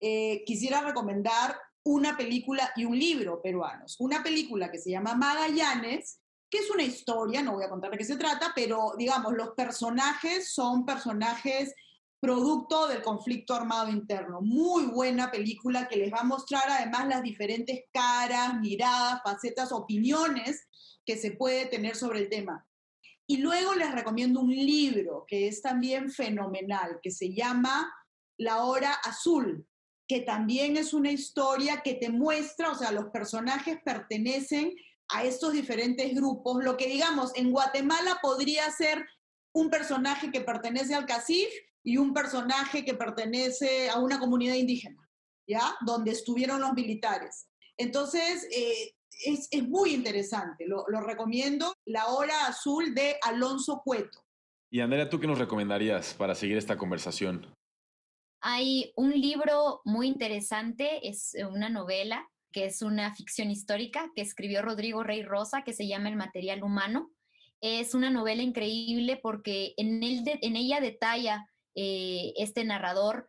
eh, quisiera recomendar una película y un libro peruanos. Una película que se llama Magallanes, que es una historia, no voy a contar de qué se trata, pero digamos, los personajes son personajes producto del conflicto armado interno. Muy buena película que les va a mostrar además las diferentes caras, miradas, facetas, opiniones que se puede tener sobre el tema. Y luego les recomiendo un libro que es también fenomenal, que se llama La Hora Azul, que también es una historia que te muestra, o sea, los personajes pertenecen a estos diferentes grupos, lo que digamos en Guatemala podría ser un personaje que pertenece al CACIF y un personaje que pertenece a una comunidad indígena, ¿ya? Donde estuvieron los militares. Entonces, eh, es, es, muy interesante, lo, lo, recomiendo, La Hora Azul de Alonso Cueto. Y Andrea, ¿tú qué nos recomendarías para seguir esta conversación? Hay un libro muy interesante, es una novela que es una ficción histórica que escribió Rodrigo Rey Rosa, que se llama El material humano. Es una novela increíble porque en, él en ella detalla eh, este narrador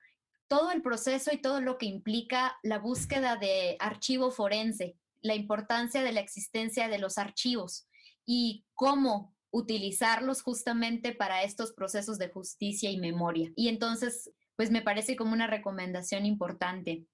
todo el proceso y todo lo que implica la búsqueda de archivo forense, la importancia de la existencia de los archivos y cómo utilizarlos justamente para estos procesos de justicia y memoria. Y entonces, pues me parece como una recomendación importante.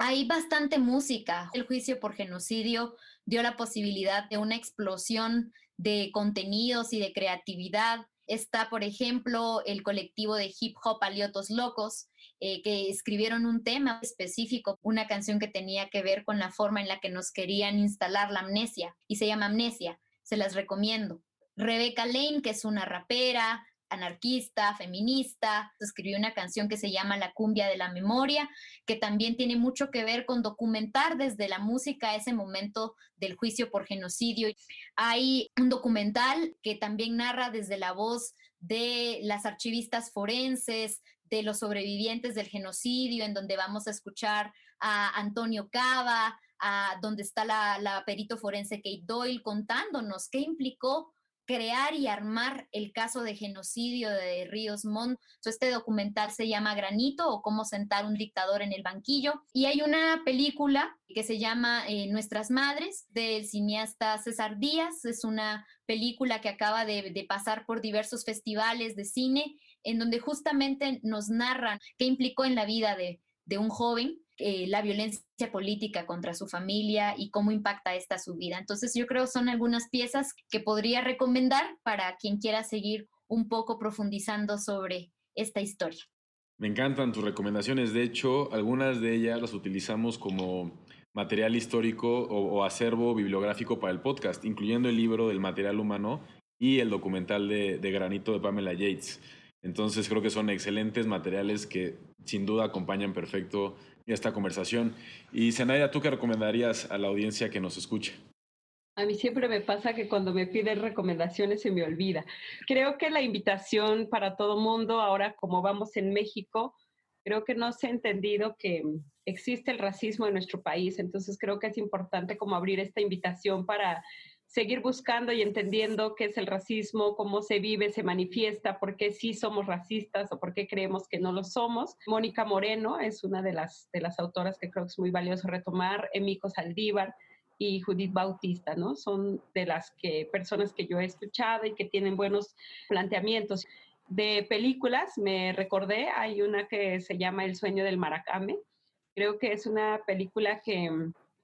Hay bastante música. El juicio por genocidio dio la posibilidad de una explosión de contenidos y de creatividad. Está, por ejemplo, el colectivo de hip hop Aliotos Locos, eh, que escribieron un tema específico, una canción que tenía que ver con la forma en la que nos querían instalar la amnesia, y se llama Amnesia. Se las recomiendo. Rebeca Lane, que es una rapera, anarquista, feminista, escribió una canción que se llama La cumbia de la memoria, que también tiene mucho que ver con documentar desde la música ese momento del juicio por genocidio. Hay un documental que también narra desde la voz de las archivistas forenses, de los sobrevivientes del genocidio, en donde vamos a escuchar a Antonio Cava, a donde está la, la perito forense Kate Doyle contándonos qué implicó crear y armar el caso de genocidio de Ríos Montt. Este documental se llama Granito o cómo sentar un dictador en el banquillo. Y hay una película que se llama eh, Nuestras Madres del cineasta César Díaz. Es una película que acaba de, de pasar por diversos festivales de cine en donde justamente nos narran qué implicó en la vida de, de un joven eh, la violencia política contra su familia y cómo impacta esta su vida. Entonces yo creo son algunas piezas que podría recomendar para quien quiera seguir un poco profundizando sobre esta historia. Me encantan tus recomendaciones. De hecho, algunas de ellas las utilizamos como material histórico o, acervo bibliográfico para el podcast, incluyendo el libro del material humano y el documental de, de Granito de Pamela Yates. Entonces creo que son excelentes materiales que sin duda acompañan perfecto esta conversación. Y Senaya, ¿tú qué recomendarías a la audiencia que nos escuche? A mí siempre me pasa que cuando me piden recomendaciones se me olvida. Creo que la invitación para todo mundo, ahora como vamos en México, creo que no se ha entendido que existe el racismo en nuestro país. Entonces creo que es importante como abrir esta invitación para seguir buscando y entendiendo qué es el racismo, cómo se vive, se manifiesta, por qué sí somos racistas o por qué creemos que no lo somos. Mónica Moreno es una de las, de las autoras que creo que es muy valioso retomar, Emiko Saldívar y Judith Bautista, ¿no? Son de las que, personas que yo he escuchado y que tienen buenos planteamientos. De películas, me recordé, hay una que se llama El sueño del maracame. Creo que es una película que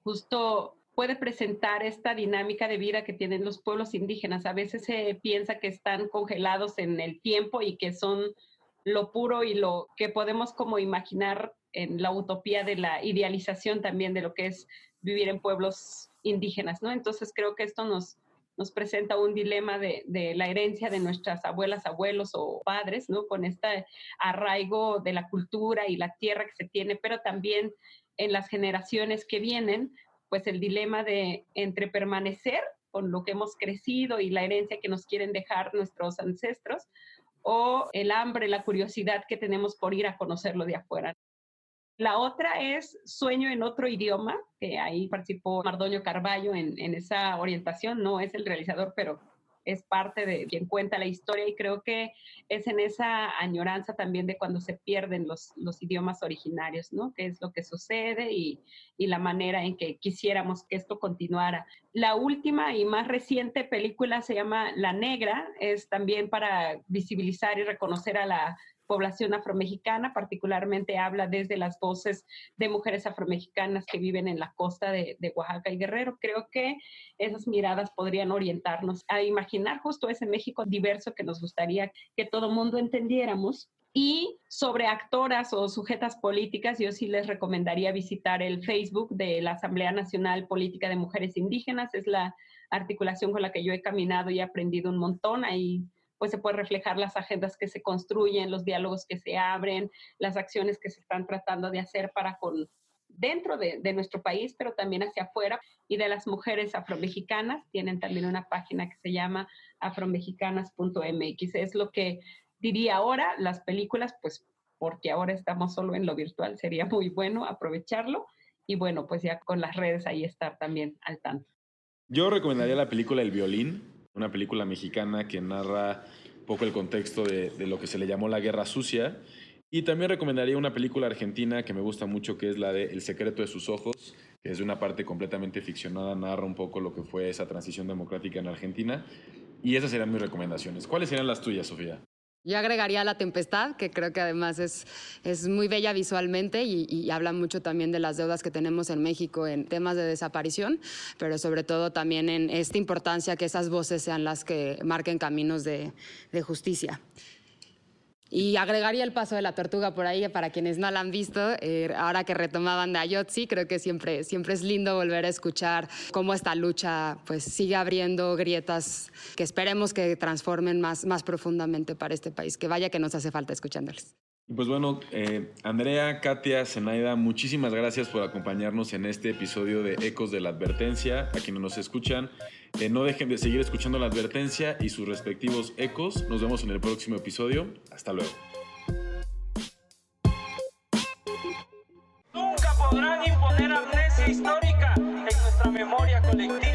justo puede presentar esta dinámica de vida que tienen los pueblos indígenas. A veces se piensa que están congelados en el tiempo y que son lo puro y lo que podemos como imaginar en la utopía de la idealización también de lo que es vivir en pueblos indígenas, ¿no? Entonces creo que esto nos, nos presenta un dilema de, de, la herencia de nuestras abuelas, abuelos o padres, ¿no? Con este arraigo de la cultura y la tierra que se tiene, pero también en las generaciones que vienen, pues el dilema de entre permanecer con lo que hemos crecido y la herencia que nos quieren dejar nuestros ancestros o el hambre, la curiosidad que tenemos por ir a conocerlo de afuera. La otra es Sueño en otro idioma, que ahí participó Mardoño Carballo en, en esa orientación, no es el realizador, pero es parte de quien cuenta la historia y creo que es en esa añoranza también de cuando se pierden los, los idiomas originarios, ¿no? ¿Qué es lo que sucede y, y la manera en que quisiéramos que esto continuara? La última y más reciente película se llama La Negra, es también para visibilizar y reconocer a la población afromexicana, particularmente habla desde las voces de mujeres afromexicanas que viven en la costa de, Oaxaca y Guerrero. Creo que esas miradas podrían orientarnos a imaginar justo ese México diverso que nos gustaría que todo mundo entendiéramos. Y sobre actoras o sujetas políticas, yo sí les recomendaría visitar el Facebook de la Asamblea Nacional Política de Mujeres Indígenas. Es la articulación con la que yo he caminado y he aprendido un montón. Ahí pues se puede reflejar las agendas que se construyen, los diálogos que se abren, las acciones que se están tratando de hacer para con dentro de, nuestro país, pero también hacia afuera. Y de las mujeres afromexicanas, tienen también una página que se llama afromexicanas.mx. Es lo que diría ahora, las películas, pues porque ahora estamos solo en lo virtual, sería muy bueno aprovecharlo. Y bueno, pues ya con las redes ahí estar también al tanto. Yo recomendaría la película El violín, una película mexicana que narra un poco el contexto de, lo que se le llamó la Guerra Sucia. Y también recomendaría una película argentina que me gusta mucho, que es la de El secreto de sus ojos, que es de una parte completamente ficcionada, narra un poco lo que fue esa transición democrática en Argentina. Y esas serían mis recomendaciones. ¿Cuáles serían las tuyas, Sofía? Yo agregaría La Tempestad, que creo que además es, es muy bella visualmente y, habla mucho también de las deudas que tenemos en México en temas de desaparición, pero sobre todo también en esta importancia que esas voces sean las que marquen caminos de, de justicia. Y agregaría el paso de la tortuga por ahí para quienes no la han visto. Eh, ahora que retomaban de Ayotzi, creo que siempre, siempre es lindo volver a escuchar cómo esta lucha pues, sigue abriendo grietas que esperemos que transformen más, más profundamente para este país. Que vaya que nos hace falta escuchándoles. Pues bueno, eh, Andrea, Katia, Zenaida, muchísimas gracias por acompañarnos en este episodio de Ecos de la Advertencia. A quienes nos escuchan, eh, no dejen de seguir escuchando la advertencia y sus respectivos ecos. Nos vemos en el próximo episodio. Hasta luego. Nunca podrán imponer amnesia histórica en nuestra memoria colectiva.